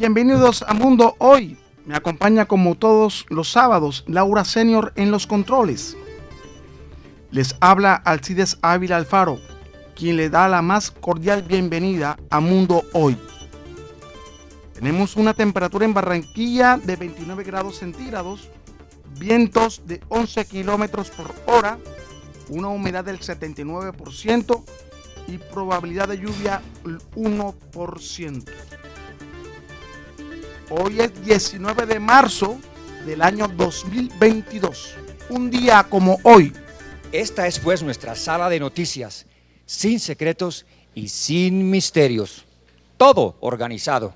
Bienvenidos a Mundo Hoy. Me acompaña como todos los sábados Laura Senior en los controles. Les habla Alcides Ávila Alfaro, quien le da la más cordial bienvenida a Mundo Hoy. Tenemos una temperatura en Barranquilla de 29 grados centígrados, vientos de 11 kilómetros por hora, una humedad del 79% y probabilidad de lluvia 1%. Hoy es 19 de marzo del año 2022. Un día como hoy. Esta es pues nuestra sala de noticias, sin secretos y sin misterios. Todo organizado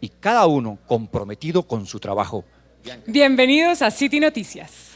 y cada uno comprometido con su trabajo. Bienvenidos a City Noticias.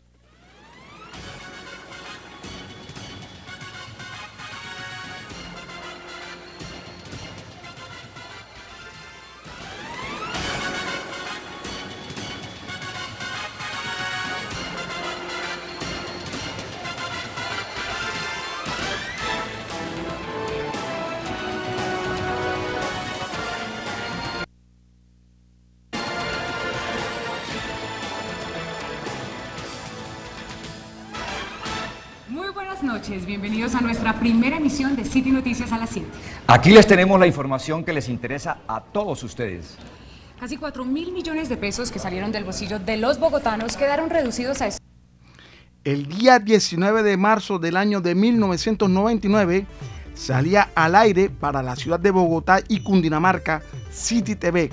De City Noticias a las 7. Aquí les tenemos la información que les interesa a todos ustedes. Casi 4 mil millones de pesos que salieron del bolsillo de los bogotanos quedaron reducidos a... El día 19 de marzo del año de 1999 salía al aire para la ciudad de Bogotá y Cundinamarca City TV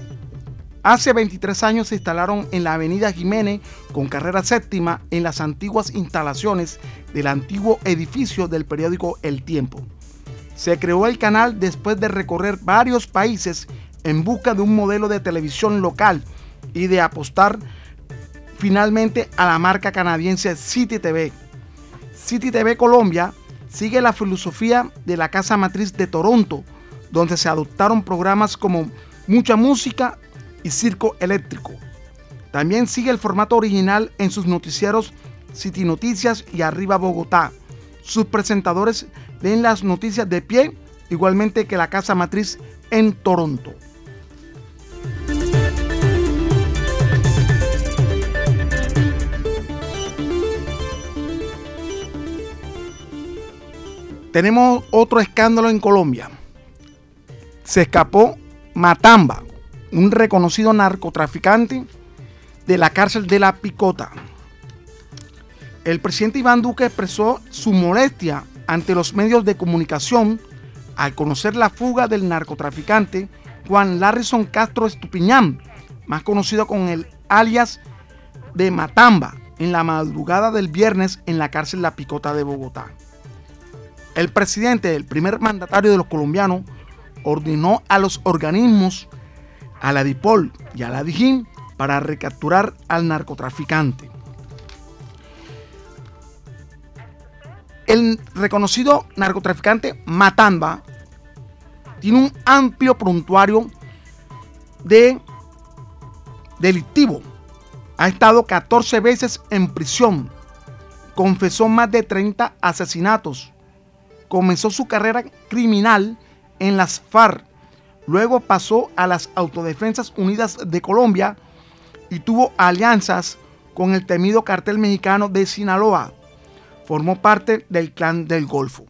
Hace 23 años se instalaron en la avenida Jiménez con carrera séptima en las antiguas instalaciones del antiguo edificio del periódico El Tiempo. Se creó el canal después de recorrer varios países en busca de un modelo de televisión local y de apostar finalmente a la marca canadiense City TV. City TV Colombia sigue la filosofía de la casa matriz de Toronto, donde se adoptaron programas como Mucha Música y Circo Eléctrico. También sigue el formato original en sus noticieros City Noticias y Arriba Bogotá. Sus presentadores leen las noticias de pie, igualmente que la casa matriz en Toronto. Tenemos otro escándalo en Colombia. Se escapó Matamba, un reconocido narcotraficante de la cárcel de la Picota. El presidente Iván Duque expresó su molestia ante los medios de comunicación al conocer la fuga del narcotraficante Juan Larrison Castro Estupiñán, más conocido con el alias de Matamba, en la madrugada del viernes en la cárcel La Picota de Bogotá. El presidente, el primer mandatario de los colombianos, ordenó a los organismos a la DIPOL y a la DIJÍN para recapturar al narcotraficante. El reconocido narcotraficante Matamba tiene un amplio prontuario de delictivo. Ha estado 14 veces en prisión. Confesó más de 30 asesinatos. Comenzó su carrera criminal en las FARC Luego pasó a las Autodefensas Unidas de Colombia y tuvo alianzas con el temido cartel mexicano de Sinaloa. Formó parte del clan del Golfo.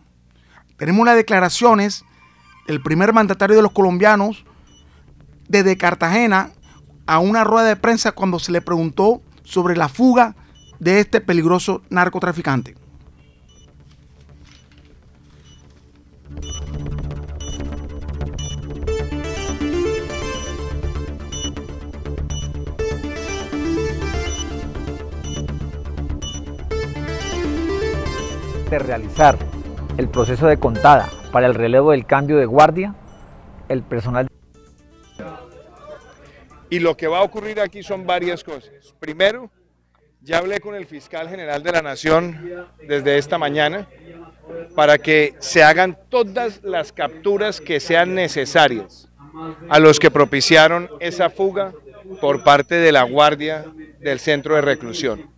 Tenemos las declaraciones del primer mandatario de los colombianos desde Cartagena a una rueda de prensa cuando se le preguntó sobre la fuga de este peligroso narcotraficante. De realizar el proceso de contada para el relevo del cambio de guardia, el personal... Y lo que va a ocurrir aquí son varias cosas. Primero, ya hablé con el fiscal general de la Nación desde esta mañana para que se hagan todas las capturas que sean necesarias a los que propiciaron esa fuga por parte de la guardia del centro de reclusión.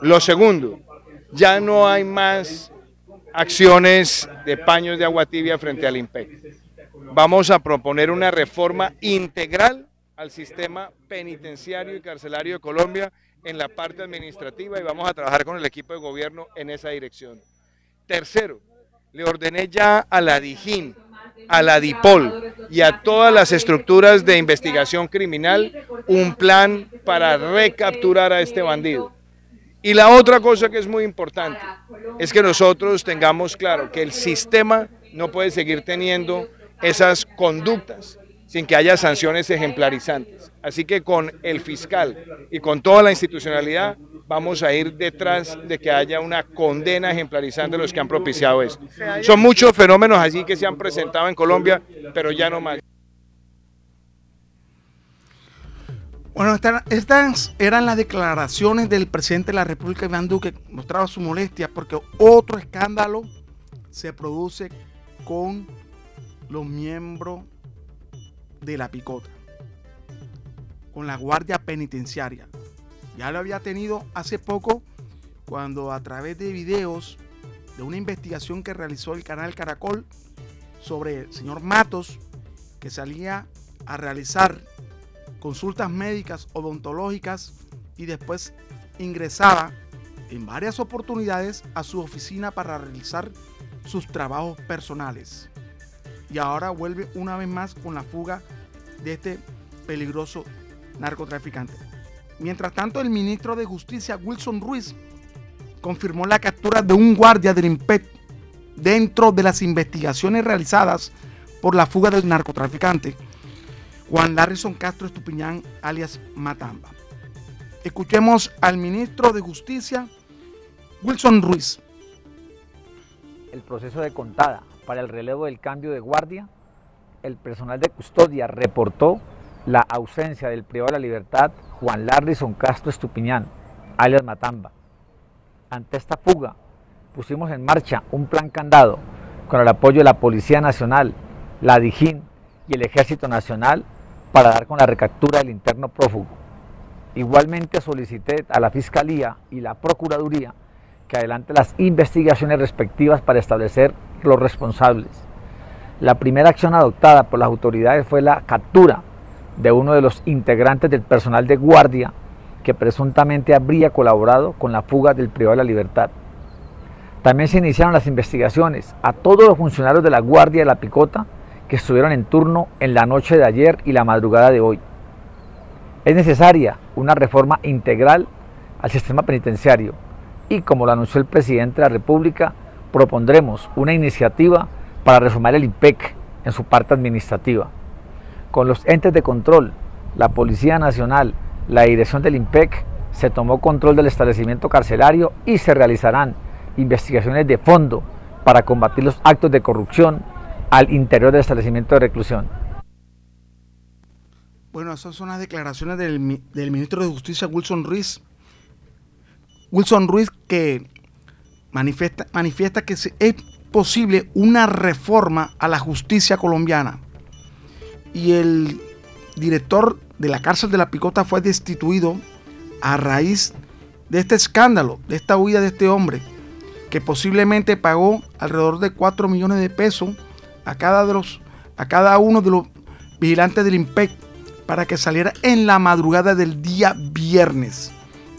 Lo segundo, ya no hay más acciones de paños de agua tibia frente al IMPEC. Vamos a proponer una reforma integral al sistema penitenciario y carcelario de Colombia en la parte administrativa y vamos a trabajar con el equipo de gobierno en esa dirección. Tercero, le ordené ya a la DIJÍN, a la DIPOL y a todas las estructuras de investigación criminal un plan para recapturar a este bandido. Y la otra cosa que es muy importante es que nosotros tengamos claro que el sistema no puede seguir teniendo esas conductas sin que haya sanciones ejemplarizantes. Así que con el fiscal y con toda la institucionalidad vamos a ir detrás de que haya una condena ejemplarizante de los que han propiciado esto. Son muchos fenómenos así que se han presentado en Colombia, pero ya no más. Bueno, estas eran las declaraciones del presidente de la República, Iván Duque, mostraba su molestia porque otro escándalo se produce con los miembros de la picota, con la guardia penitenciaria. Ya lo había tenido hace poco cuando a través de videos de una investigación que realizó el canal Caracol sobre el señor Matos, que salía a realizar consultas médicas odontológicas y después ingresaba en varias oportunidades a su oficina para realizar sus trabajos personales y ahora vuelve una vez más con la fuga de este peligroso narcotraficante. Mientras tanto, el ministro de Justicia, Wilson Ruiz, confirmó la captura de un guardia del IMPET dentro de las investigaciones realizadas por la fuga del narcotraficante, Juan Larrison Castro Estupiñán, alias Matamba. Escuchemos al ministro de Justicia, Wilson Ruiz. El proceso de contada para el relevo del cambio de guardia, el personal de custodia reportó la ausencia del privado de la libertad Juan Larrison Castro Estupiñán, alias Matamba. Ante esta fuga, pusimos en marcha un plan candado con el apoyo de la Policía Nacional, la DIJÍN y el Ejército Nacional para dar con la recaptura del interno prófugo. Igualmente solicité a la Fiscalía y la Procuraduría que adelante las investigaciones respectivas para establecer los responsables. La primera acción adoptada por las autoridades fue la captura de uno de los integrantes del personal de guardia que presuntamente habría colaborado con la fuga del privado de la libertad. También se iniciaron las investigaciones a todos los funcionarios de la Guardia de la Picota que estuvieron en turno en la noche de ayer y la madrugada de hoy. Es necesaria una reforma integral al sistema penitenciario y, como lo anunció el presidente de la República, propondremos una iniciativa para reformar el IPEC en su parte administrativa. Con los entes de control, la Policía Nacional, la dirección del IMPEC, se tomó control del establecimiento carcelario y se realizarán investigaciones de fondo para combatir los actos de corrupción al interior del establecimiento de reclusión. Bueno, esas son las declaraciones del, ministro de Justicia, Wilson Ruiz. Wilson Ruiz que manifiesta, manifiesta que es posible una reforma a la justicia colombiana. Y el director de la cárcel de la Picota fue destituido a raíz de este escándalo, de esta huida de este hombre, que posiblemente pagó alrededor de 4 millones de pesos a cada, de los, a cada uno de los vigilantes del IMPEC para que saliera en la madrugada del día viernes.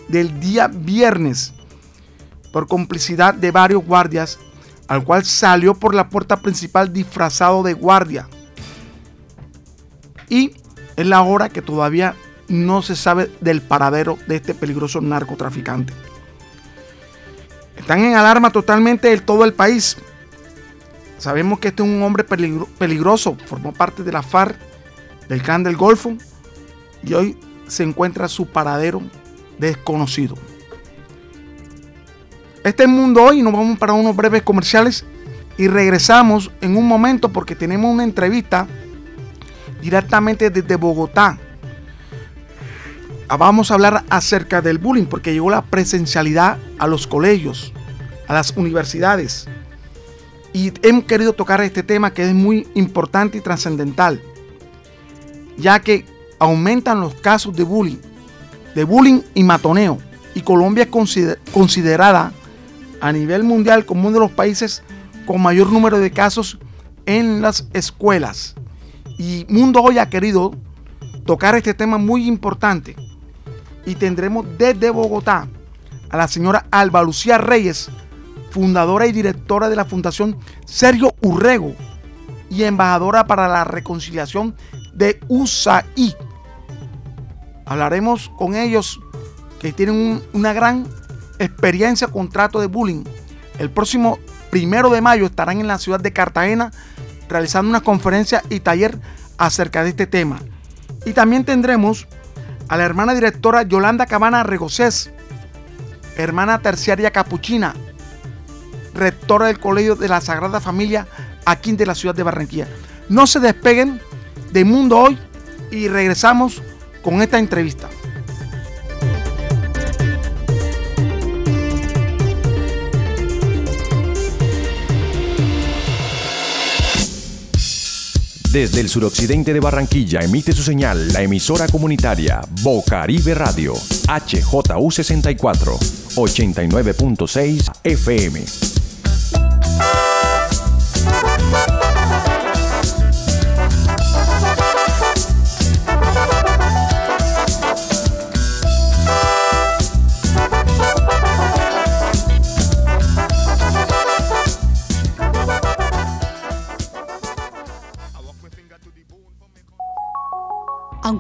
Del día viernes por complicidad de varios guardias, al cual salió por la puerta principal disfrazado de guardia. Y es la hora que todavía no se sabe del paradero de este peligroso narcotraficante. Están en alarma totalmente en todo el país. Sabemos que este es un hombre peligroso, formó parte de la FARC, del clan del Golfo, y hoy se encuentra su paradero desconocido. Este es el mundo hoy, nos vamos para unos breves comerciales y regresamos en un momento porque tenemos una entrevista directamente desde Bogotá. Ah, vamos a hablar acerca del bullying porque llegó la presencialidad a los colegios, a las universidades. Y hemos querido tocar este tema que es muy importante y trascendental, ya que aumentan los casos de bullying, de bullying y matoneo. Y Colombia es considerada a nivel mundial como uno de los países con mayor número de casos en las escuelas. Y Mundo Hoy ha querido tocar este tema muy importante. Y tendremos desde Bogotá a la señora Alba Lucía Reyes, fundadora y directora de la Fundación Sergio Urrego y embajadora para la reconciliación de USAID. Hablaremos con ellos que tienen una gran experiencia con trato de bullying. El próximo primero de mayo estarán en la ciudad de Cartagena realizando una conferencia y taller acerca de este tema. Y también tendremos a la hermana directora Yolanda Cabana Regocés, hermana terciaria capuchina, rectora del Colegio de la Sagrada Familia aquí de la ciudad de Barranquilla. No se despeguen de Mundo Hoy y regresamos con esta entrevista. Desde el suroccidente de Barranquilla emite su señal la emisora comunitaria Bocaribe Radio, HJU64, 89.6 FM.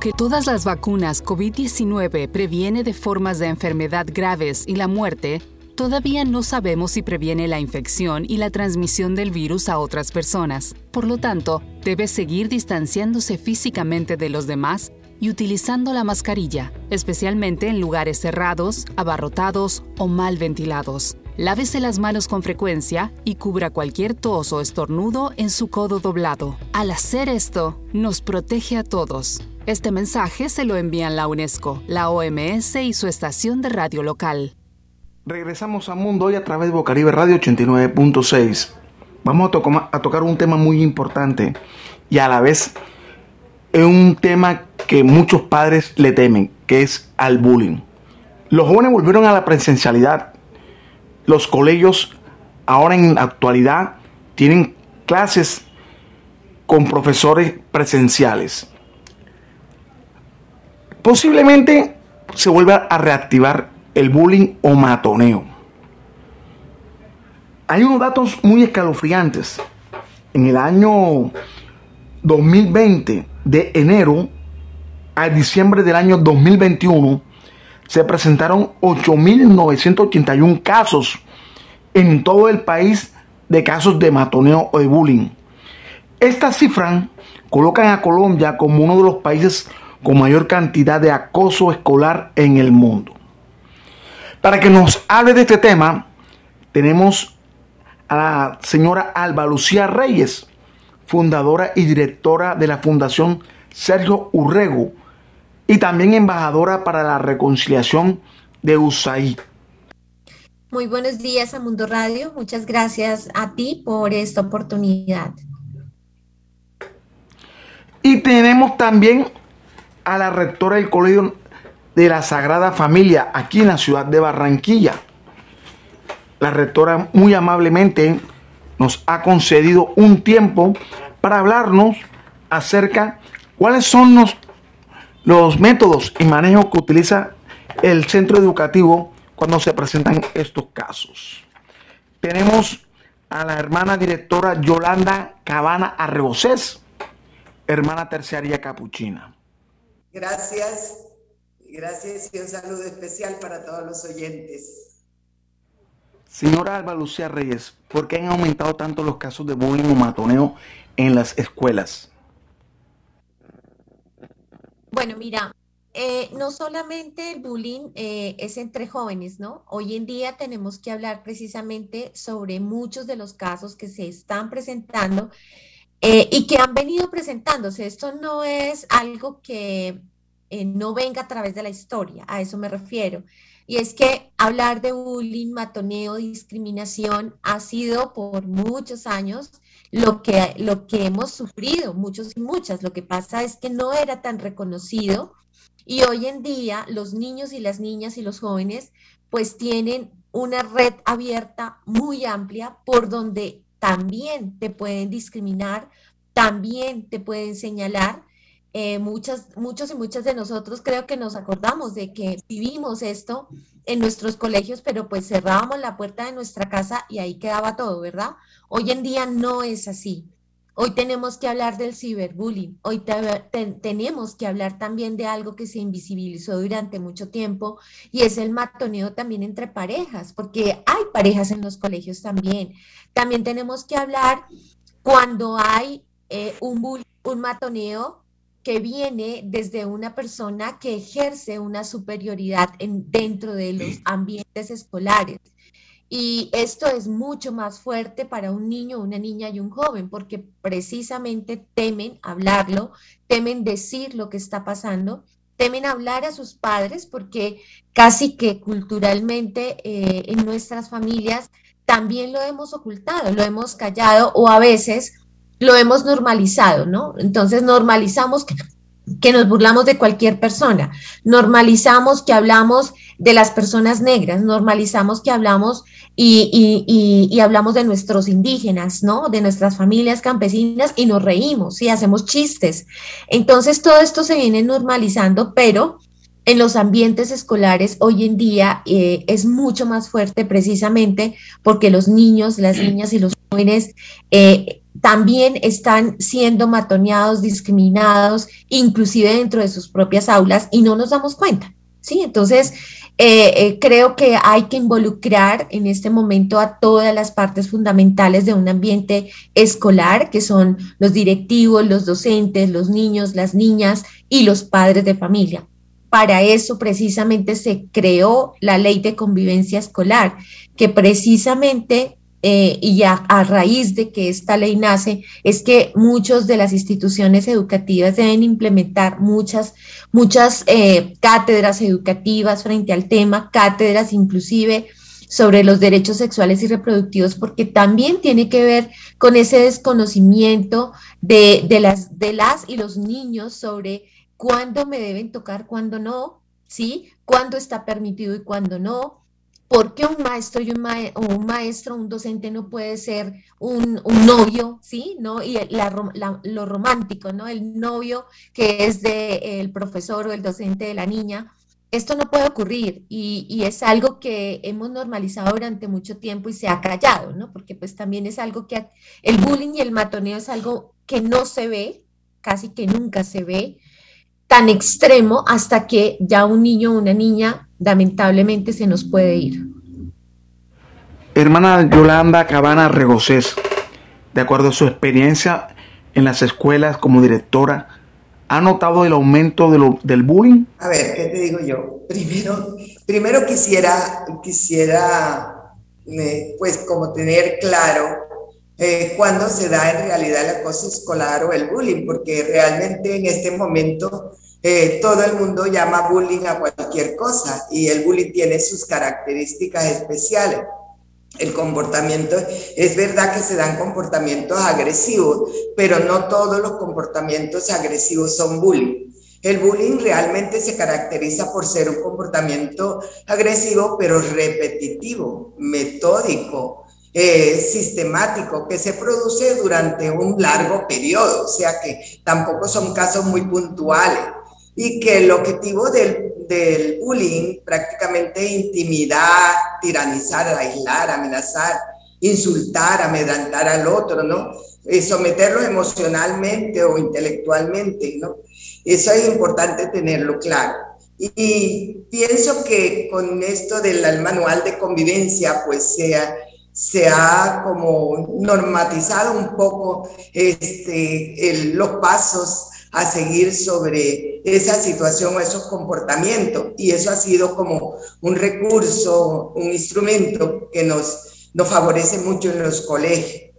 Aunque todas las vacunas COVID-19 previene de formas de enfermedad graves y la muerte, todavía no sabemos si previene la infección y la transmisión del virus a otras personas. Por lo tanto, debe seguir distanciándose físicamente de los demás y utilizando la mascarilla, especialmente en lugares cerrados, abarrotados o mal ventilados. Lávese las manos con frecuencia y cubra cualquier tos o estornudo en su codo doblado. Al hacer esto, nos protege a todos. Este mensaje se lo envían la UNESCO, la OMS y su estación de radio local. Regresamos a Mundo Hoy a través de Bocaribe Radio 89.6. Vamos a, tocar un tema muy importante y a la vez es un tema que muchos padres le temen, que es al bullying. Los jóvenes volvieron a la presencialidad. Los colegios ahora en la actualidad tienen clases con profesores presenciales posiblemente se vuelva a reactivar el bullying o matoneo. Hay unos datos muy escalofriantes. En el año 2020, de enero a diciembre del año 2021, se presentaron 8.981 casos en todo el país de casos de matoneo o de bullying. Esta cifra colocan a Colombia como uno de los países con mayor cantidad de acoso escolar en el mundo. Para que nos hable de este tema, tenemos a la señora Alba Lucía Reyes, fundadora y directora de la Fundación Sergio Urrego y también embajadora para la reconciliación de USAID. Muy buenos días a Mundo Radio. Muchas gracias a ti por esta oportunidad. Y tenemos también a la rectora del Colegio de la Sagrada Familia aquí en la ciudad de Barranquilla. La rectora muy amablemente nos ha concedido un tiempo para hablarnos acerca cuáles son los, los métodos y manejos que utiliza el centro educativo cuando se presentan estos casos. Tenemos a la hermana directora Yolanda Cabana Arrebocés, hermana terciaria capuchina. Gracias, gracias y un saludo especial para todos los oyentes. Señora Alba Lucía Reyes, ¿por qué han aumentado tanto los casos de bullying o matoneo en las escuelas? Bueno, mira, eh, no solamente el bullying eh, es entre jóvenes, ¿no? Hoy en día tenemos que hablar precisamente sobre muchos de los casos que se están presentando eh, y que han venido presentándose. Esto no es algo que eh, no venga a través de la historia, a eso me refiero. Y es que hablar de bullying, matoneo, discriminación ha sido por muchos años lo que, lo que hemos sufrido, muchos y muchas. Lo que pasa es que no era tan reconocido y hoy en día los niños y las niñas y los jóvenes pues tienen una red abierta muy amplia por donde también te pueden discriminar, también te pueden señalar eh, muchas, muchos y muchas de nosotros creo que nos acordamos de que vivimos esto en nuestros colegios, pero pues cerrábamos la puerta de nuestra casa y ahí quedaba todo, ¿verdad? Hoy en día no es así. Hoy tenemos que hablar del ciberbullying, hoy tenemos que hablar también de algo que se invisibilizó durante mucho tiempo y es el matoneo también entre parejas, porque hay parejas en los colegios también. También tenemos que hablar cuando hay eh, un, un matoneo que viene desde una persona que ejerce una superioridad en, dentro de los ambientes escolares. Y esto es mucho más fuerte para un niño, una niña y un joven, porque precisamente temen hablarlo, temen decir lo que está pasando, temen hablar a sus padres, porque casi que culturalmente eh, en nuestras familias también lo hemos ocultado, lo hemos callado o a veces lo hemos normalizado, ¿no? Entonces normalizamos que, que nos burlamos de cualquier persona, normalizamos que hablamos de las personas negras, normalizamos que hablamos y, hablamos de nuestros indígenas, ¿no? De nuestras familias campesinas y nos reímos y hacemos chistes. Entonces todo esto se viene normalizando, pero en los ambientes escolares hoy en día eh, es mucho más fuerte precisamente porque los niños, las niñas y los jóvenes eh, también están siendo matoneados, discriminados, inclusive dentro de sus propias aulas y no nos damos cuenta. ¿Sí? Entonces, eh, eh, creo que hay que involucrar en este momento a todas las partes fundamentales de un ambiente escolar, que son los directivos, los docentes, los niños, las niñas y los padres de familia. Para eso precisamente se creó la ley de convivencia escolar, que precisamente eh, y a, a, raíz de que esta ley nace, es que muchas de las instituciones educativas deben implementar muchas, muchas eh, cátedras educativas frente al tema, cátedras inclusive sobre los derechos sexuales y reproductivos, porque también tiene que ver con ese desconocimiento de, de, las, de las y los niños sobre cuándo me deben tocar, cuándo no, ¿sí? Cuándo está permitido y cuándo no, ¿Por qué un maestro y un, un maestro, un docente no puede ser un, novio, sí? ¿No? Y lo romántico, ¿no? El novio que es del el profesor o el docente de la niña. Esto no puede ocurrir y, y, es algo que hemos normalizado durante mucho tiempo y se ha callado, ¿no? Porque pues también es algo que el bullying y el matoneo es algo que no se ve, casi que nunca se ve, tan extremo hasta que ya un niño o una niña lamentablemente se nos puede ir. Hermana Yolanda Cabana Regocés, de acuerdo a su experiencia en las escuelas como directora, ¿ha notado el aumento del bullying? A ver, ¿qué te digo yo? Primero, primero quisiera, quisiera eh, pues como tener claro eh, cuándo se da en realidad el acoso escolar o el bullying, porque realmente en este momento eh, todo el mundo llama bullying a cualquier cosa y el bullying tiene sus características especiales. El comportamiento, es verdad que se dan comportamientos agresivos, pero no todos los comportamientos agresivos son bullying. El bullying realmente se caracteriza por ser un comportamiento agresivo, pero repetitivo, metódico, eh, sistemático, que se produce durante un largo periodo, o sea que tampoco son casos muy puntuales y que el objetivo del, del bullying prácticamente intimidar, tiranizar, aislar, amenazar, insultar, amedrantar al otro, ¿no? Y someterlo emocionalmente o intelectualmente, ¿no? Eso es importante tenerlo claro. Y, pienso que con esto del manual de convivencia, pues sea, se ha como normatizado un poco este, el, los pasos a seguir sobre esa situación o esos comportamientos. Y eso ha sido como un recurso, un instrumento que nos, nos favorece mucho en los colegios.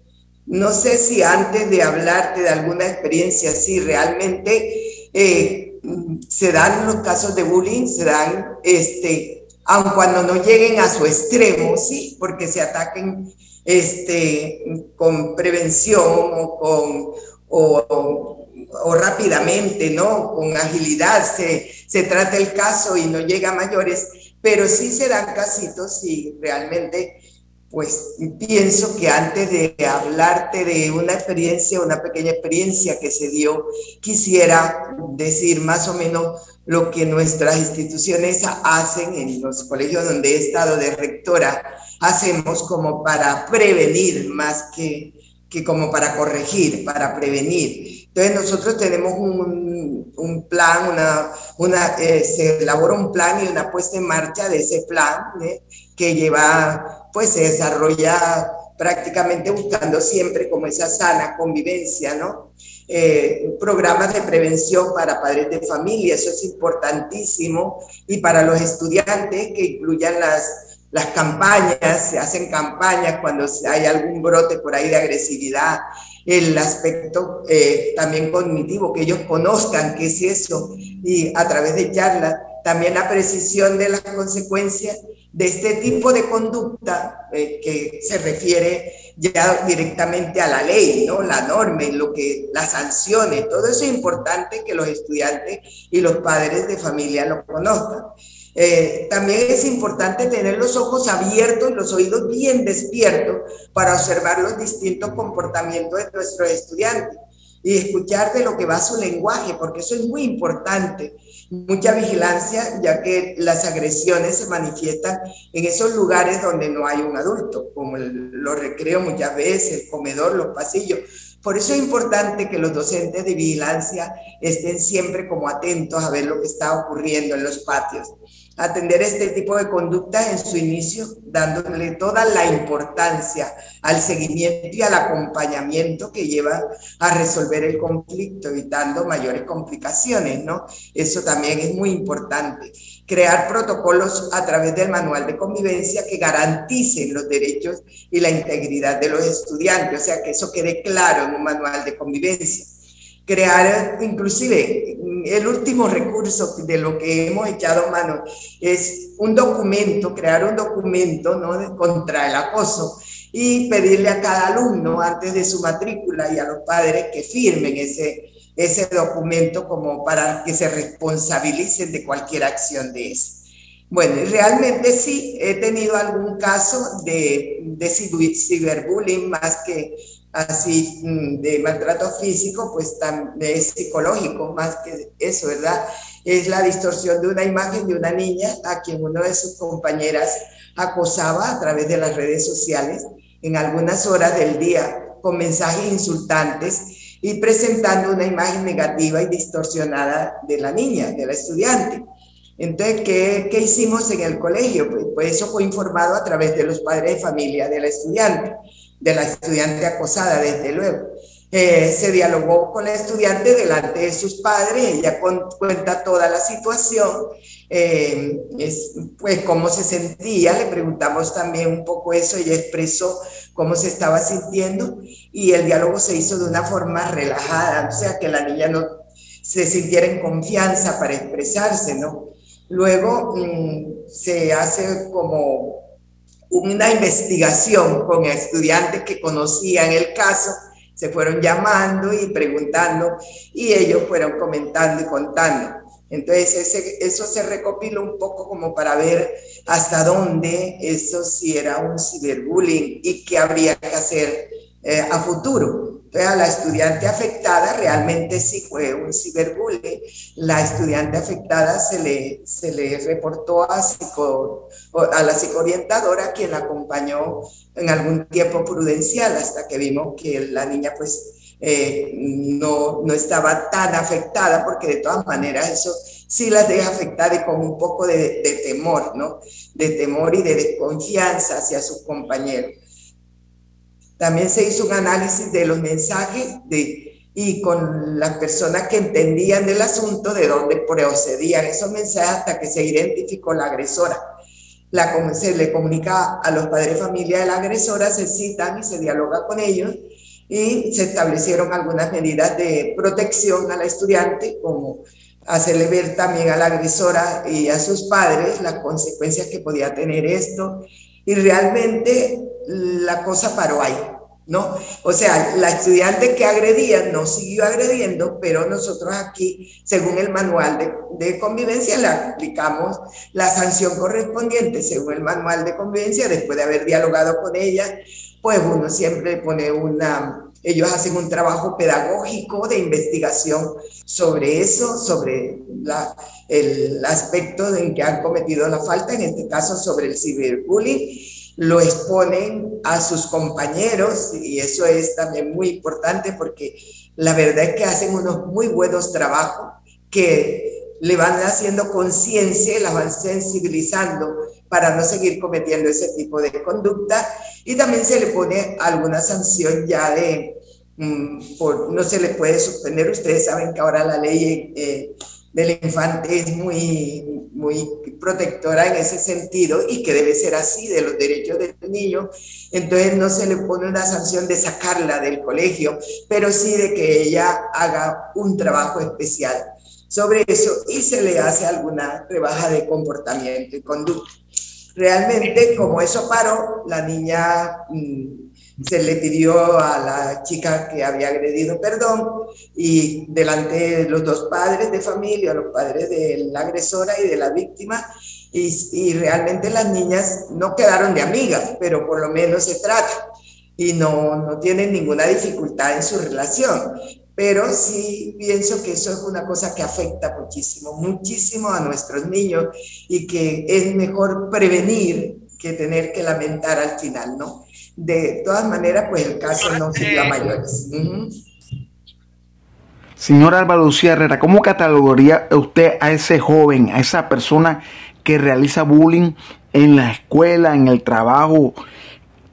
No sé si antes de hablarte de alguna experiencia, si realmente eh, se dan los casos de bullying, se dan, este, aun cuando no lleguen a su extremo, sí, porque se ataquen este, con prevención o con o, o rápidamente, ¿no? Con agilidad se, se trata el caso y no llega a mayores, pero sí se dan casitos y realmente pues pienso que antes de hablarte de una experiencia, una pequeña experiencia que se dio, quisiera decir más o menos lo que nuestras instituciones hacen en los colegios donde he estado de rectora, hacemos como para prevenir más que, que como para corregir, para prevenir. Entonces nosotros tenemos un, un plan, una, una, eh, se elabora un plan y una puesta en marcha de ese plan ¿eh? que lleva pues se desarrolla prácticamente buscando siempre como esa sana convivencia, ¿no? Eh, programas de prevención para padres de familia, eso es importantísimo, y para los estudiantes que incluyan las, las campañas, se hacen campañas cuando hay algún brote por ahí de agresividad, el aspecto eh, también cognitivo, que ellos conozcan qué es eso, y a través de charlas, también la precisión de las consecuencias de este tipo de conducta eh, que se refiere ya directamente a la ley, ¿no? la norma, lo que, las sanciones, todo eso es importante que los estudiantes y los padres de familia lo conozcan. Eh, también es importante tener los ojos abiertos y los oídos bien despiertos para observar los distintos comportamientos de nuestros estudiantes y escuchar de lo que va su lenguaje, porque eso es muy importante mucha vigilancia, ya que las agresiones se manifiestan en esos lugares donde no hay un adulto, como los recreos muchas veces, el comedor, los pasillos. Por eso es importante que los docentes de vigilancia estén siempre como atentos a ver lo que está ocurriendo en los patios atender este tipo de conductas en su inicio, dándole toda la importancia al seguimiento y al acompañamiento que lleva a resolver el conflicto, evitando mayores complicaciones, ¿no? Eso también es muy importante. Crear protocolos a través del manual de convivencia que garanticen los derechos y la integridad de los estudiantes, o sea, que eso quede claro en un manual de convivencia crear inclusive el último recurso de lo que hemos echado mano es un documento, crear un documento ¿no? contra el acoso y pedirle a cada alumno antes de su matrícula y a los padres que firmen ese, ese documento como para que se responsabilicen de cualquier acción de ese. Bueno, realmente sí he tenido algún caso de, de ciberbullying más que así mm, de maltrato físico, pues también es psicológico más que eso, ¿verdad? Es la distorsión de una imagen de una niña a quien una de sus compañeras acosaba a través de las redes sociales en algunas horas del día con mensajes insultantes y presentando una imagen negativa y distorsionada de la niña, de la estudiante. Entonces, ¿qué, ¿qué, hicimos en el colegio? Pues, pues eso fue informado a través de los padres de familia de la estudiante de la estudiante acosada, desde luego. Eh, se dialogó con la estudiante delante de sus padres, ella cuenta toda la situación, eh, es, pues cómo se sentía, le preguntamos también un poco eso, ella expresó cómo se estaba sintiendo y el diálogo se hizo de una forma relajada, o sea, que la niña no se sintiera en confianza para expresarse, ¿no? Luego mm, se hace como una investigación con estudiantes que conocían el caso, se fueron llamando y preguntando y ellos fueron comentando y contando. Entonces eso se recopiló un poco como para ver hasta dónde eso sí era un ciberbullying y qué habría que hacer eh, a futuro. Entonces, a la estudiante afectada realmente sí fue un ciberbullying. La estudiante afectada se le, se le reportó a, psico, a la psicoorientadora, quien la acompañó en algún tiempo prudencial hasta que vimos que la niña pues eh, no, no estaba tan afectada, porque de todas maneras eso sí las deja afectar y con un poco de, de temor, ¿no? De temor y de desconfianza hacia sus compañeros. También se hizo un análisis de los mensajes de, y con las personas que entendían del asunto de dónde procedían esos mensajes hasta que se identificó la agresora. La, se le comunica a los padres de familia de la agresora, se citan y se dialoga con ellos y se establecieron algunas medidas de protección a la estudiante, como hacerle ver también a la agresora y a sus padres las consecuencias que podía tener esto. Y realmente la cosa paró ahí. ¿no? O sea, la estudiante que agredía no siguió agrediendo, pero nosotros aquí, según el manual de, convivencia, le aplicamos la sanción correspondiente, según el manual de convivencia, después de haber dialogado con ella, pues uno siempre pone una... Ellos hacen un trabajo pedagógico de investigación sobre eso, sobre el aspecto en que han cometido la falta, en este caso sobre el ciberbullying, lo exponen a sus compañeros y eso es también muy importante porque la verdad es que hacen unos muy buenos trabajos que le van haciendo conciencia y la van sensibilizando para no seguir cometiendo ese tipo de conducta. Y también se le pone alguna sanción ya de, mm, por, no se le puede suspender, ustedes saben que ahora la ley eh, del infante es muy, muy protectora en ese sentido y que debe ser así de los derechos del niño. Entonces no se le pone una sanción de sacarla del colegio, pero sí de que ella haga un trabajo especial sobre eso y se le hace alguna rebaja de comportamiento y conducta. Realmente, como eso paró, la niña mm, se le pidió a la chica que había agredido perdón y delante de los dos padres de familia, los padres de la agresora y de la víctima, y, y realmente las niñas no quedaron de amigas, pero por lo menos se trata y no, no tienen ninguna dificultad en su relación. Pero sí pienso que eso es una cosa que afecta muchísimo, muchísimo a nuestros niños y que es mejor prevenir que tener que lamentar al final, ¿no? De todas maneras, pues el caso no sirvió a mayores. Señora Álvaro Lucía Herrera, ¿cómo catalogaría usted a ese joven, a esa persona que realiza bullying en la escuela, en el trabajo?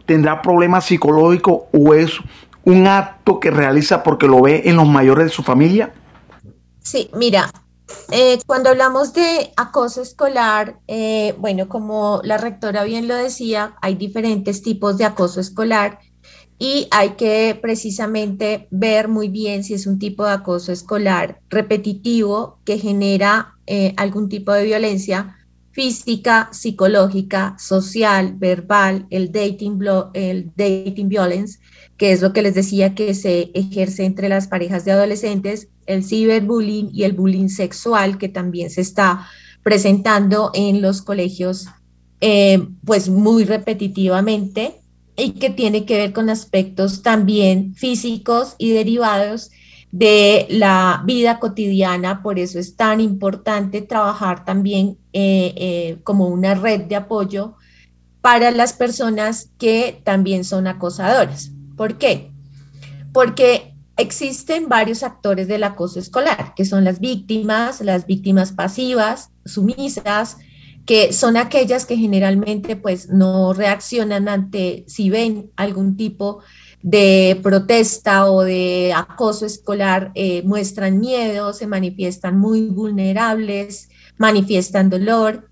¿Tendrá problemas psicológicos o es un acto que realiza porque lo ve en los mayores de su familia? Sí, mira, eh, cuando hablamos de acoso escolar, eh, bueno, como la rectora bien lo decía, hay diferentes tipos de acoso escolar y hay que precisamente ver muy bien si es un tipo de acoso escolar repetitivo que genera eh, algún tipo de violencia física, psicológica, social, verbal, el dating, el dating violence, que es lo que les decía que se ejerce entre las parejas de adolescentes el ciberbullying y el bullying sexual que también se está presentando en los colegios eh, pues muy repetitivamente y que tiene que ver con aspectos también físicos y derivados de la vida cotidiana, por eso es tan importante trabajar también eh, eh, como una red de apoyo para las personas que también son acosadoras. ¿Por qué? Porque Existen varios actores del acoso escolar, que son las víctimas, las víctimas pasivas, sumisas, que son aquellas que generalmente pues no reaccionan ante si ven algún tipo de protesta o de acoso escolar, eh, muestran miedo, se manifiestan muy vulnerables, manifiestan dolor.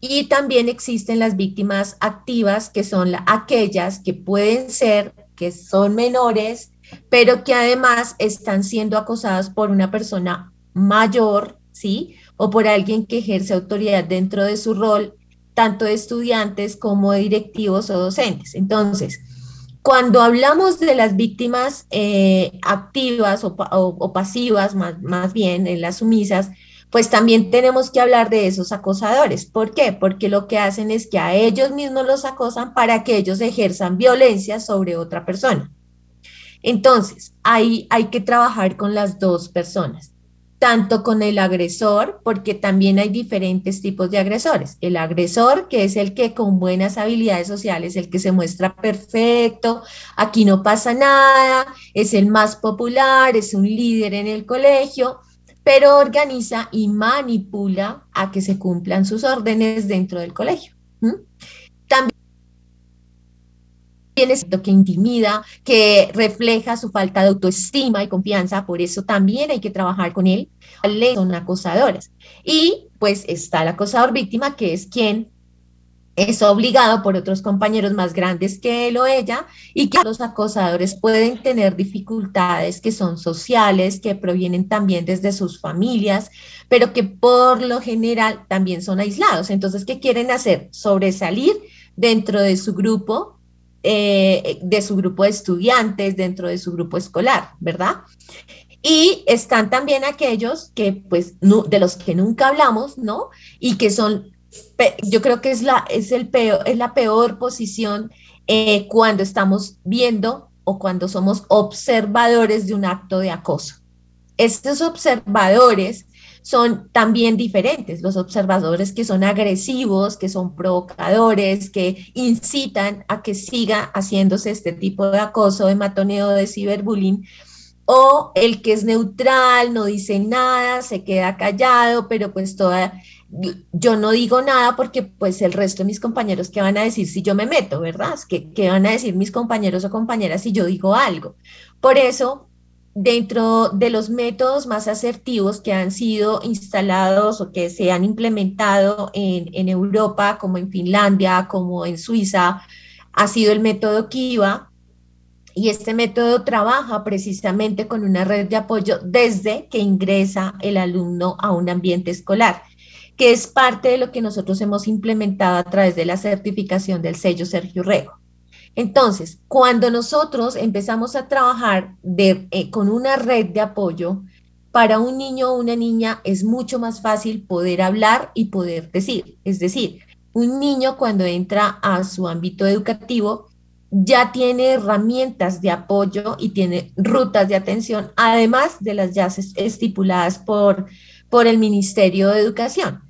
Y también existen las víctimas activas, que son aquellas que pueden ser, que son menores, pero que además están siendo acosadas por una persona mayor, ¿sí? O por alguien que ejerce autoridad dentro de su rol, tanto de estudiantes como de directivos o docentes. Entonces, cuando hablamos de las víctimas eh, activas o, pasivas, más, más bien en las sumisas, pues también tenemos que hablar de esos acosadores. ¿Por qué? Porque lo que hacen es que a ellos mismos los acosan para que ellos ejerzan violencia sobre otra persona. Entonces, ahí hay que trabajar con las dos personas, tanto con el agresor, porque también hay diferentes tipos de agresores. El agresor, que es el que con buenas habilidades sociales, el que se muestra perfecto, aquí no pasa nada, es el más popular, es un líder en el colegio, pero organiza y manipula a que se cumplan sus órdenes dentro del colegio. También que intimida, que refleja su falta de autoestima y confianza, por eso también hay que trabajar con él. Son acosadores. Y pues está el acosador víctima, que es quien es obligado por otros compañeros más grandes que él o ella y que los acosadores pueden tener dificultades que son sociales, que provienen también desde sus familias, pero que por lo general también son aislados. Entonces, ¿qué quieren hacer? Sobresalir dentro de su grupo eh, de su grupo de estudiantes, dentro de su grupo escolar, ¿verdad? Y están también aquellos que, pues, de los que nunca hablamos, ¿no? Y que son, yo creo que es la, es el peor, es la peor posición eh, cuando estamos viendo o cuando somos observadores de un acto de acoso. Estos observadores son también diferentes, los observadores que son agresivos, que son provocadores, que incitan a que siga haciéndose este tipo de acoso, de matoneo, de ciberbullying, o el que es neutral, no dice nada, se queda callado, pero pues toda, yo no digo nada porque pues el resto de mis compañeros, ¿qué van a decir si yo me meto, verdad? ¿Qué, qué van a decir mis compañeros o compañeras si yo digo algo? Por eso dentro de los métodos más asertivos que han sido instalados o que se han implementado en, Europa, como en Finlandia, como en Suiza, ha sido el método Kiva. Y este método trabaja precisamente con una red de apoyo desde que ingresa el alumno a un ambiente escolar, que es parte de lo que nosotros hemos implementado a través de la certificación del sello Sergio Rego. Entonces, cuando nosotros empezamos a trabajar eh, con una red de apoyo, para un niño o una niña es mucho más fácil poder hablar y poder decir. Es decir, un niño cuando entra a su ámbito educativo ya tiene herramientas de apoyo y tiene rutas de atención, además de las ya estipuladas por, por el Ministerio de Educación.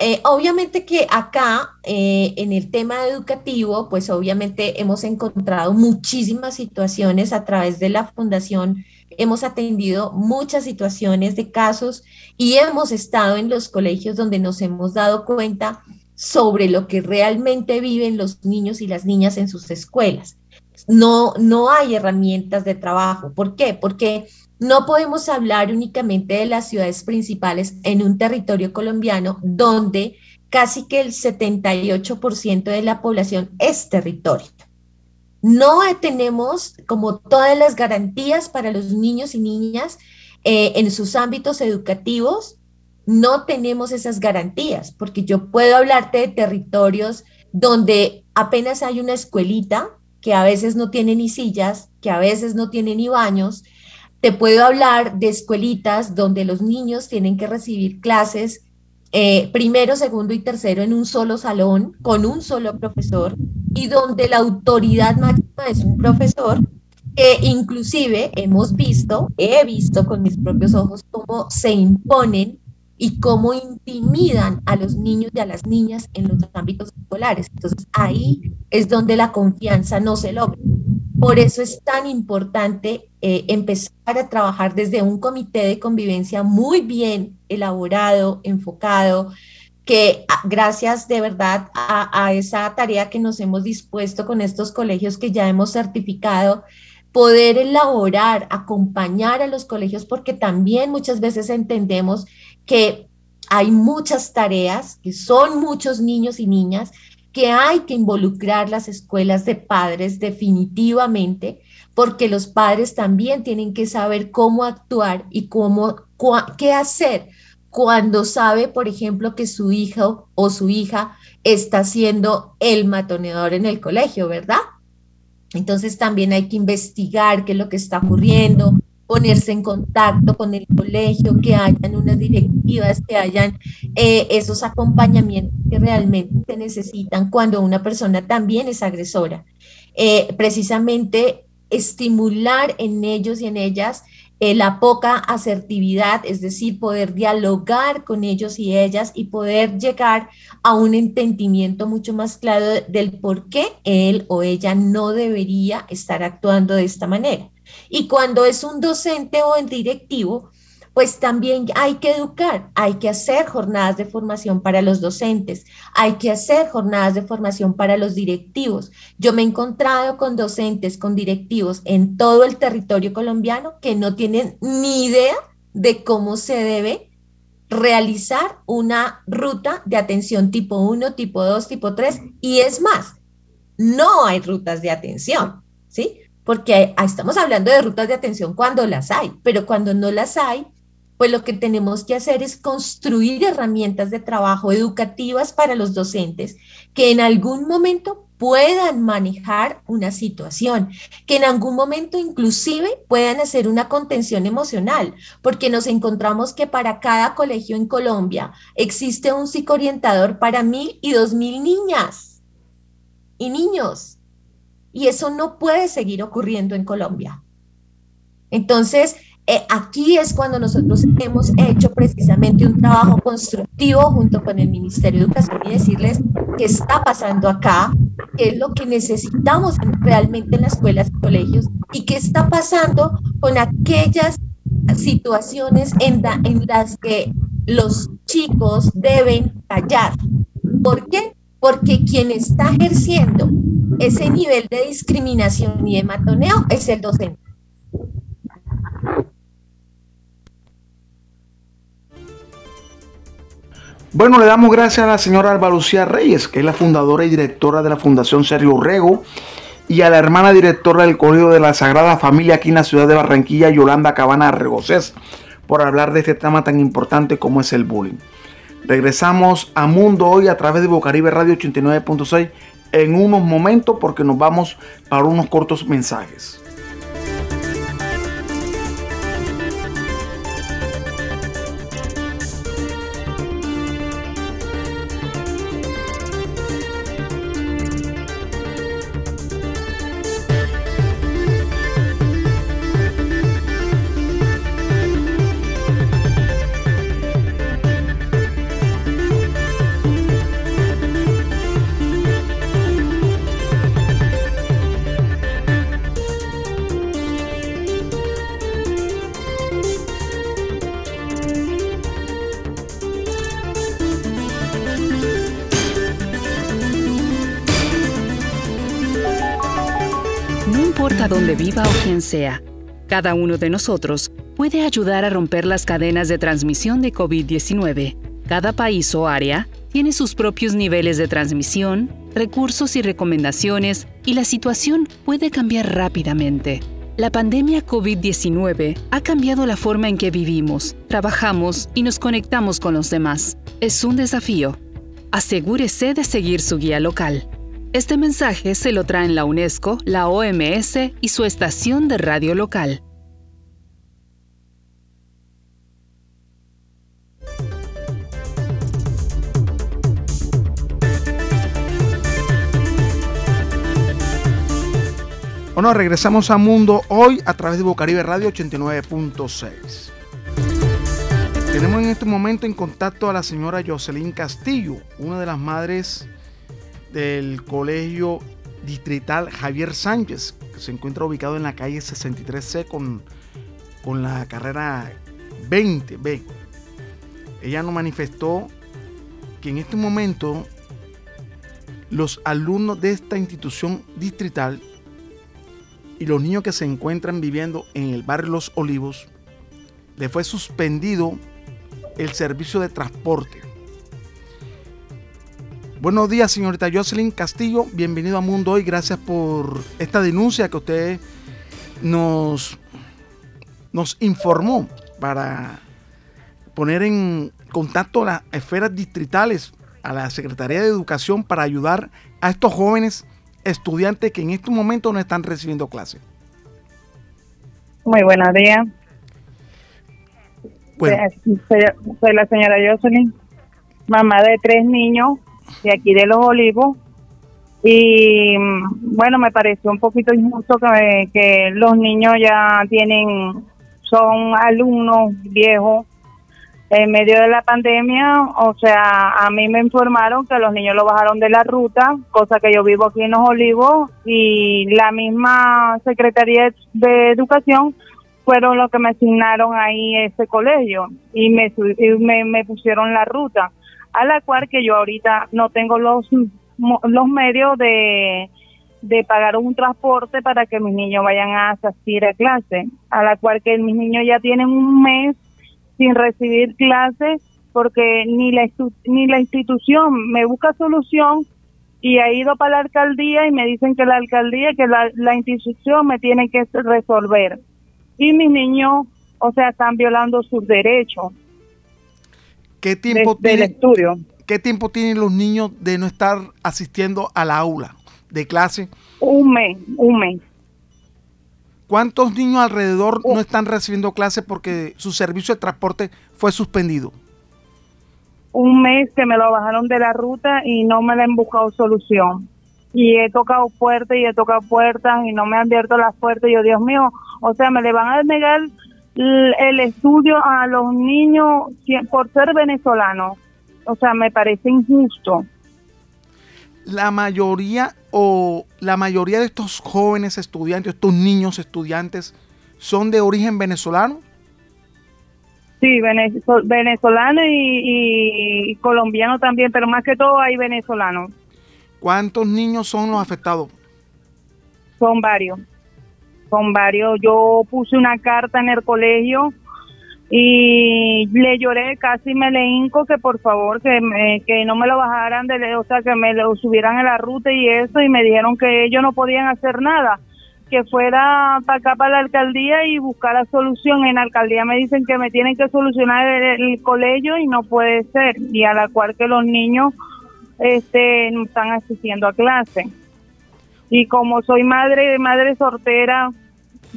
Eh, obviamente que acá, eh, en el tema educativo, pues obviamente hemos encontrado muchísimas situaciones a través de la fundación, hemos atendido muchas situaciones de casos y hemos estado en los colegios donde nos hemos dado cuenta sobre lo que realmente viven los niños y las niñas en sus escuelas. No, no hay herramientas de trabajo. ¿Por qué? Porque no podemos hablar únicamente de las ciudades principales en un territorio colombiano donde casi que el 78% de la población es territorio. No tenemos como todas las garantías para los niños y niñas eh, en sus ámbitos educativos, no tenemos esas garantías, porque yo puedo hablarte de territorios donde apenas hay una escuelita que a veces no tiene ni sillas, que a veces no tiene ni baños, te puedo hablar de escuelitas donde los niños tienen que recibir clases eh, primero, segundo y tercero en un solo salón con un solo profesor y donde la autoridad máxima es un profesor que inclusive hemos visto, he visto con mis propios ojos cómo se imponen y cómo intimidan a los niños y a las niñas en los ámbitos escolares. Entonces ahí es donde la confianza no se logra. Por eso es tan importante eh, empezar a trabajar desde un comité de convivencia muy bien elaborado, enfocado, que ah, gracias de verdad a, esa tarea que nos hemos dispuesto con estos colegios que ya hemos certificado, poder elaborar, acompañar a los colegios, porque también muchas veces entendemos que hay muchas tareas, que son muchos niños y niñas, que hay que involucrar las escuelas de padres definitivamente, porque los padres también tienen que saber cómo actuar y cómo, qué hacer cuando sabe, por ejemplo, que su hijo o su hija está siendo el matoneador en el colegio, ¿verdad? Entonces también hay que investigar qué es lo que está ocurriendo, ponerse en contacto con el colegio, que hayan unas directivas, que hayan eh, esos acompañamientos que realmente se necesitan cuando una persona también es agresora. Eh, precisamente estimular en ellos y en ellas eh, la poca asertividad, es decir, poder dialogar con ellos y ellas y poder llegar a un entendimiento mucho más claro del por qué él o ella no debería estar actuando de esta manera. Y cuando es un docente o el directivo, pues también hay que educar, hay que hacer jornadas de formación para los docentes, hay que hacer jornadas de formación para los directivos. Yo me he encontrado con docentes, con directivos en todo el territorio colombiano que no tienen ni idea de cómo se debe realizar una ruta de atención tipo 1, tipo 2, tipo 3 y es más, no hay rutas de atención, ¿sí? Porque estamos hablando de rutas de atención cuando las hay, pero cuando no las hay, pues lo que tenemos que hacer es construir herramientas de trabajo educativas para los docentes que en algún momento puedan manejar una situación, que en algún momento inclusive puedan hacer una contención emocional, porque nos encontramos que para cada colegio en Colombia existe un psicoorientador para mil y dos mil niñas y niños. Y eso no puede seguir ocurriendo en Colombia. Entonces, eh, aquí es cuando nosotros hemos hecho precisamente un trabajo constructivo junto con el Ministerio de Educación y decirles qué está pasando acá, qué es lo que necesitamos realmente en las escuelas y colegios y qué está pasando con aquellas situaciones en, en las que los chicos deben callar. ¿Por qué? Porque quien está ejerciendo ese nivel de discriminación y de matoneo es el docente. Bueno, le damos gracias a la señora Alba Lucía Reyes, que es la fundadora y directora de la Fundación Sergio Urrego, y a la hermana directora del Colegio de la Sagrada Familia aquí en la ciudad de Barranquilla, Yolanda Cabana Regocés, por hablar de este tema tan importante como es el bullying. Regresamos a Mundo Hoy a través de Bocaribe Radio 89.6 en unos momentos porque nos vamos para unos cortos mensajes. Sea, cada uno de nosotros puede ayudar a romper las cadenas de transmisión de COVID-19. Cada país o área tiene sus propios niveles de transmisión, recursos y recomendaciones, y la situación puede cambiar rápidamente. La pandemia COVID-19 ha cambiado la forma en que vivimos, trabajamos y nos conectamos con los demás. Es un desafío. Asegúrese de seguir su guía local. Este mensaje se lo traen la UNESCO, la OMS y su estación de radio local. Bueno, regresamos a Mundo hoy a través de Bocaribe Radio 89.6. Tenemos en este momento en contacto a la señora Jocelyn Castillo, una de las madres del Colegio Distrital Javier Sánchez, que se encuentra ubicado en la calle 63C con, con la carrera 20B. Ella nos manifestó que en este momento los alumnos de esta institución distrital y los niños que se encuentran viviendo en el barrio Los Olivos, le fue suspendido el servicio de transporte Buenos días, señorita Jocelyn Castillo. Bienvenido a Mundo Hoy. Gracias por esta denuncia que usted nos, nos informó para poner en contacto a las esferas distritales, a la Secretaría de Educación para ayudar a estos jóvenes estudiantes que en estos momentos no están recibiendo clases. Muy buenos días. soy la señora Jocelyn, mamá de tres niños de aquí de Los Olivos. Y bueno, me pareció un poquito injusto que, que los niños ya tienen, son alumnos viejos en medio de la pandemia, o sea, a mí me informaron que los niños lo bajaron de la ruta, cosa que yo vivo aquí en Los Olivos, y la misma Secretaría de Educación fueron los que me asignaron ahí ese colegio y me, me, me pusieron la ruta a la cual que yo ahorita no tengo los, los medios de, de pagar un transporte para que mis niños vayan a asistir a clase, a la cual que mis niños ya tienen un mes sin recibir clase porque ni la, ni la institución me busca solución y ha ido para la alcaldía y me dicen que la alcaldía, que la, la institución me tiene que resolver. Y mis niños, o sea, están violando sus derechos. ¿Qué tiempo, tiene, ¿Qué tiempo tienen los niños de no estar asistiendo a la aula? de clase? Un mes, un mes. ¿Cuántos niños alrededor no están recibiendo clase porque su servicio de transporte fue suspendido? Un mes que me lo bajaron de la ruta y no me le han buscado solución. Y he tocado puertas y he tocado puertas y no me han abierto las puertas. Y yo, Dios mío, o sea, me le van a negar el estudio a los niños por ser venezolanos. O sea, me parece injusto. La mayoría o la mayoría de estos jóvenes estudiantes, estos niños estudiantes, son de origen venezolano. Sí, venezolano y, colombiano también, pero más que todo hay venezolanos. ¿Cuántos niños son los afectados? Son varios, son varios. Yo puse una carta en el colegio y le lloré, casi me le hinco que por favor que, que no me lo bajaran, de, o sea, que me lo subieran en la ruta y eso, y me dijeron que ellos no podían hacer nada, que fuera para acá, para la alcaldía y buscar la solución. En la alcaldía me dicen que me tienen que solucionar el, colegio y no puede ser, y a la cual que los niños este, no están asistiendo a clase. Y como soy madre, madre soltera,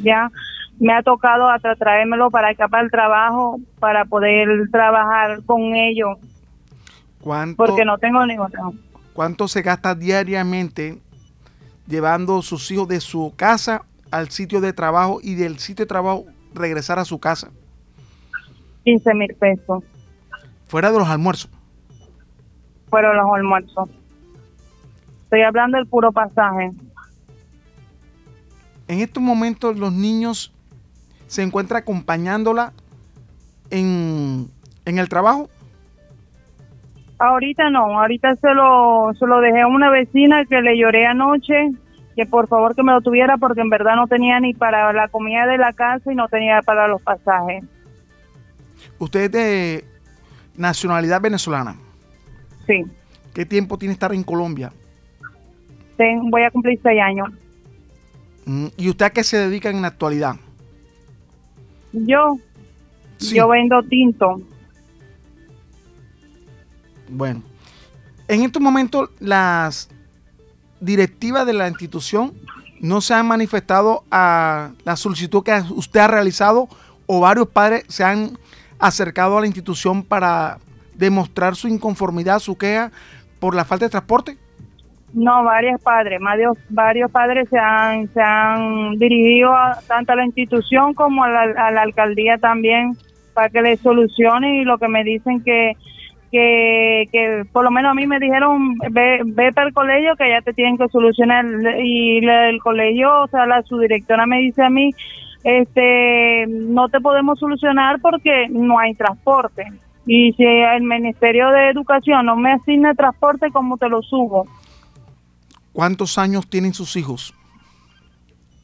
ya me ha tocado hasta traérmelo para acá para el trabajo para poder trabajar con ellos. ¿Cuánto, porque no tengo ningún ¿Cuánto se gasta diariamente llevando sus hijos de su casa al sitio de trabajo y del sitio de trabajo regresar a su casa? 15 mil pesos. Fuera de los almuerzos. Fuera de los almuerzos. Estoy hablando del puro pasaje. En estos momentos los niños se encuentra acompañándola en, el trabajo? Ahorita no, ahorita se lo, se lo dejé a una vecina que le lloré anoche, que por favor que me lo tuviera porque en verdad no tenía ni para la comida de la casa y no tenía para los pasajes. ¿Usted es de nacionalidad venezolana? Sí. ¿Qué tiempo tiene estar en Colombia? voy a cumplir seis años. Mm, ¿Y usted a qué se dedica en la actualidad? Yo, yo vendo tinto. Bueno, en estos momentos las directivas de la institución no se han manifestado a la solicitud que usted ha realizado o varios padres se han acercado a la institución para demostrar su inconformidad, su queja por la falta de transporte? No, varios padres, varios, varios padres se han, se han dirigido tanto a la institución como a la, alcaldía también para que le solucione y lo que me dicen que, que, por lo menos a mí me dijeron, ve, ve para el colegio que ya te tienen que solucionar y el colegio, o sea, la subdirectora me dice a mí, este, no te podemos solucionar porque no hay transporte. Y si el Ministerio de Educación no me asigna transporte, ¿cómo te lo subo? ¿Cuántos años tienen sus hijos?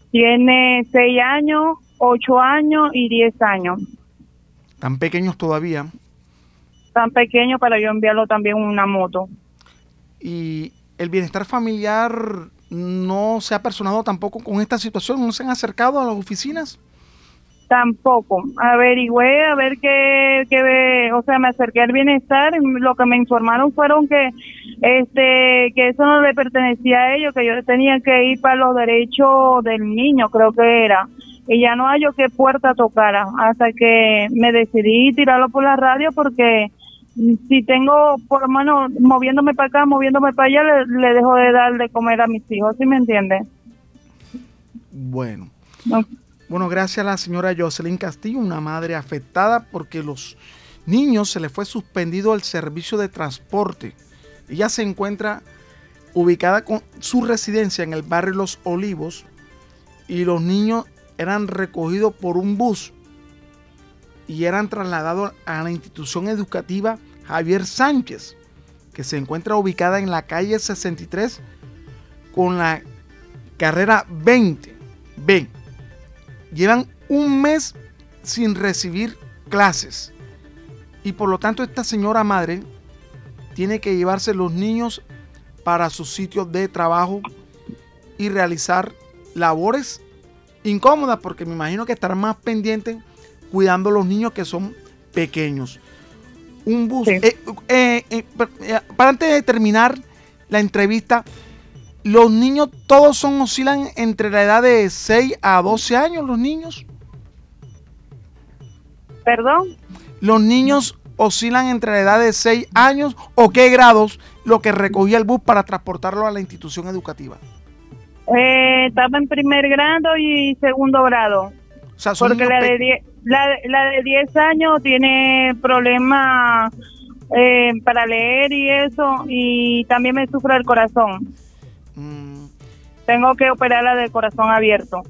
Tiene seis años, ocho años y diez años. ¿Tan pequeños todavía? Tan pequeños para yo enviarlo también una moto. ¿Y el bienestar familiar no se ha personado tampoco con esta situación? ¿No se han acercado a las oficinas? Tampoco. Averigüé a ver qué, qué, o sea, me acerqué al bienestar. Lo que me informaron fueron que, este, que eso no le pertenecía a ellos, que yo tenía que ir para los derechos del niño, creo que era. Y ya no hallo qué puerta tocara, hasta que me decidí tirarlo por la radio porque si tengo por lo menos moviéndome para acá, moviéndome para allá, le, dejo de dar de comer a mis hijos, ¿sí me entiendes? Bueno. Bueno, gracias a la señora Jocelyn Castillo, una madre afectada porque los niños se le fue suspendido el servicio de transporte. Ella se encuentra ubicada con su residencia en el barrio Los Olivos y los niños eran recogidos por un bus y eran trasladados a la institución educativa Javier Sánchez, que se encuentra ubicada en la calle 63 con la carrera 20 B llevan un mes sin recibir clases. Y por lo tanto esta señora madre tiene que llevarse los niños para sus sitios de trabajo y realizar labores incómodas porque me imagino que estarán más pendientes cuidando a los niños que son pequeños. Un bus. Eh, eh, eh, para antes de terminar la entrevista, los niños todos son oscilan entre la edad de 6 a 12 años, los niños. ¿Perdón? Los niños oscilan entre la edad de 6 años o qué grados lo que recogía el bus para transportarlo a la institución educativa. Eh, estaba en primer grado y segundo grado. O sea, Porque la de, 10, la, la de 10 años tiene problemas eh, para leer y eso, y también me sufre el corazón. Mm, Tengo que operarla del corazón abierto.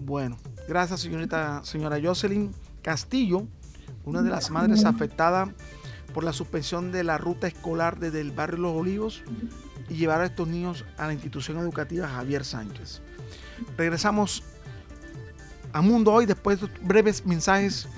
Bueno, gracias señorita, señora Jocelyn Castillo, una de las madres afectadas por la suspensión de la ruta escolar desde el barrio Los Olivos y llevar a estos niños a la institución educativa Javier Sánchez. Regresamos a Mundo Hoy después de estos breves mensajes.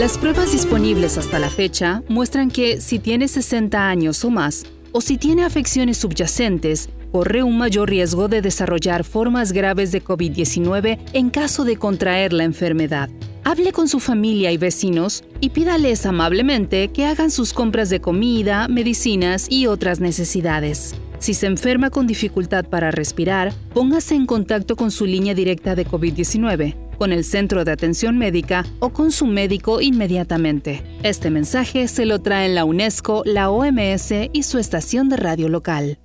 Las pruebas disponibles hasta la fecha muestran que si tiene 60 años o más, o si tiene afecciones subyacentes, corre un mayor riesgo de desarrollar formas graves de COVID-19 en caso de contraer la enfermedad. Hable con su familia y vecinos y pídales amablemente que hagan sus compras de comida, medicinas y otras necesidades. Si se enferma con dificultad para respirar, póngase en contacto con su línea directa de COVID-19, con el centro de atención médica o con su médico inmediatamente. Este mensaje se lo traen la UNESCO, la OMS y su estación de radio local.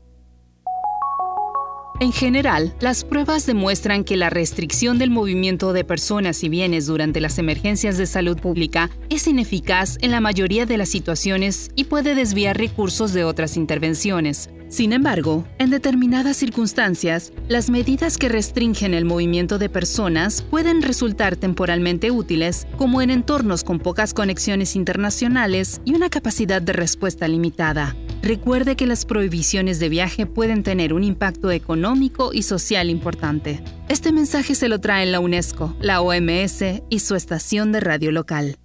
En general, las pruebas demuestran que la restricción del movimiento de personas y bienes durante las emergencias de salud pública es ineficaz en la mayoría de las situaciones y puede desviar recursos de otras intervenciones. Sin embargo, en determinadas circunstancias, las medidas que restringen el movimiento de personas pueden resultar temporalmente útiles, como en entornos con pocas conexiones internacionales y una capacidad de respuesta limitada. Recuerde que las prohibiciones de viaje pueden tener un impacto económico y social importante. Este mensaje se lo traen la UNESCO, la OMS y su estación de radio local.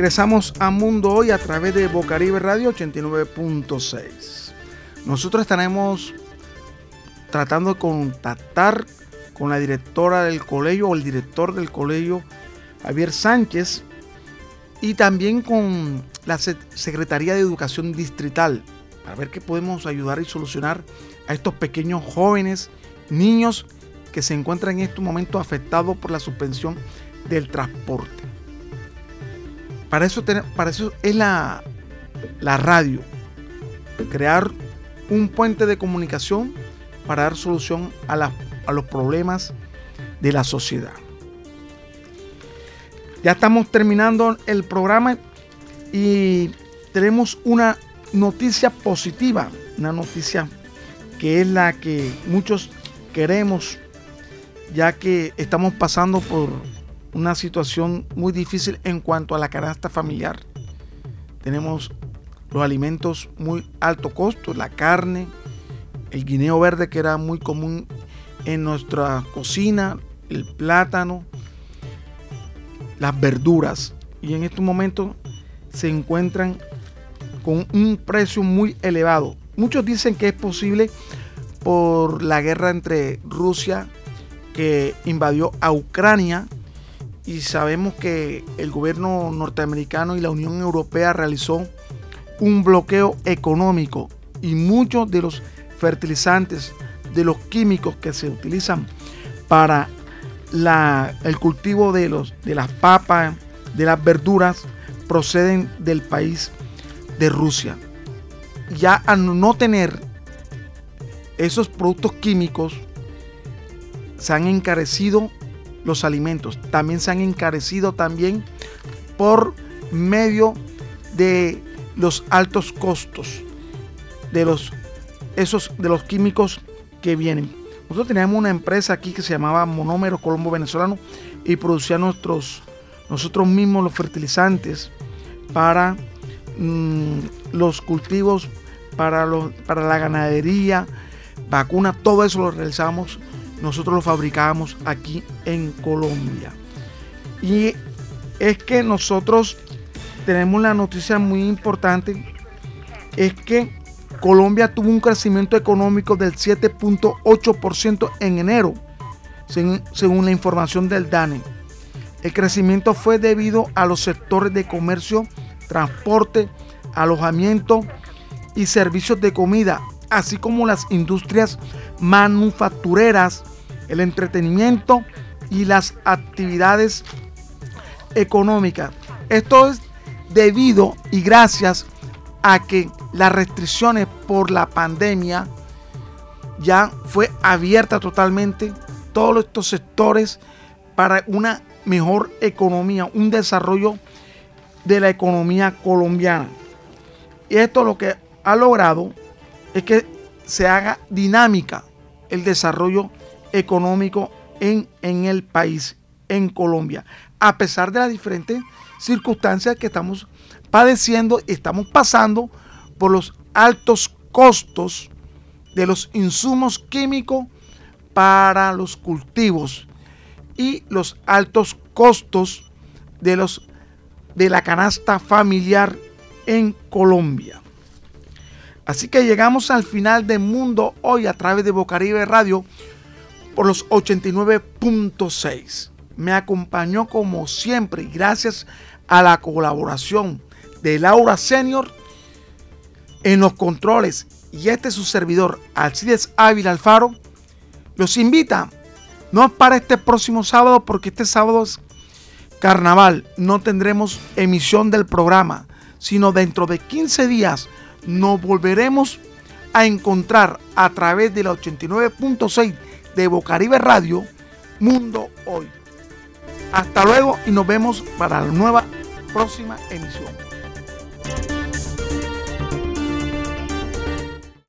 Regresamos a Mundo Hoy a través de Bocaribe Radio 89.6. Nosotros estaremos tratando de contactar con la directora del colegio o el director del colegio, Javier Sánchez, y también con la Se- Secretaría de Educación Distrital, para ver qué podemos ayudar y solucionar a estos pequeños jóvenes, niños que se encuentran en estos momentos afectados por la suspensión del transporte. Para eso, es la, radio. Crear un puente de comunicación para dar solución a los problemas de la sociedad. Ya estamos terminando el programa y tenemos una noticia positiva, una noticia que es la que muchos queremos, ya que estamos pasando por una situación muy difícil en cuanto a la canasta familiar. Tenemos los alimentos muy alto costo, la carne, el guineo verde que era muy común en nuestra cocina, el plátano, las verduras. Y en estos momentos se encuentran con un precio muy elevado. Muchos dicen que es posible por la guerra entre Rusia que invadió a Ucrania y sabemos que el gobierno norteamericano y la Unión Europea realizó un bloqueo económico y muchos de los fertilizantes, de los químicos que se utilizan para la- el cultivo de, los, de las papas, de las verduras, proceden del país de Rusia. Ya al no tener esos productos químicos, se han encarecido los alimentos. También se han encarecido también por medio de los altos costos de los, esos, de los químicos que vienen. Nosotros teníamos una empresa aquí que se llamaba Monómero Colombo Venezolano y producía nuestros, nosotros mismos los fertilizantes para mm, los cultivos, para, los, para la ganadería, vacunas, todo eso lo realizamos, nosotros lo fabricábamos aquí en Colombia. Y es que nosotros tenemos la noticia muy importante, es que Colombia tuvo un crecimiento económico del 7.8% en enero, según, la información del DANE. El crecimiento fue debido a los sectores de comercio, transporte, alojamiento y servicios de comida, así como las industrias manufactureras, el entretenimiento y las actividades económicas. Esto es debido y gracias a que las restricciones por la pandemia ya fue abierta totalmente todos estos sectores para una mejor economía, un desarrollo de la economía colombiana. Y esto lo que ha logrado es que se haga dinámica el desarrollo económico en, en el país, en Colombia, a pesar de las diferentes circunstancias que estamos padeciendo, estamos pasando por los altos costos de los insumos químicos para los cultivos y los altos costos de los de la canasta familiar en Colombia. Así que llegamos al final del mundo hoy a través de Bocaribe Radio por los 89.6. Me acompañó como siempre y gracias a la colaboración de Laura Senior en los controles. Y este es su servidor, Alcides Ávila Alfaro, los invita, no para este próximo sábado, porque este sábado es carnaval, no tendremos emisión del programa, sino dentro de 15 días nos volveremos a encontrar a través de la 89.6 de Bocaribe Radio, Mundo Hoy. Hasta luego y nos vemos para la nueva próxima emisión.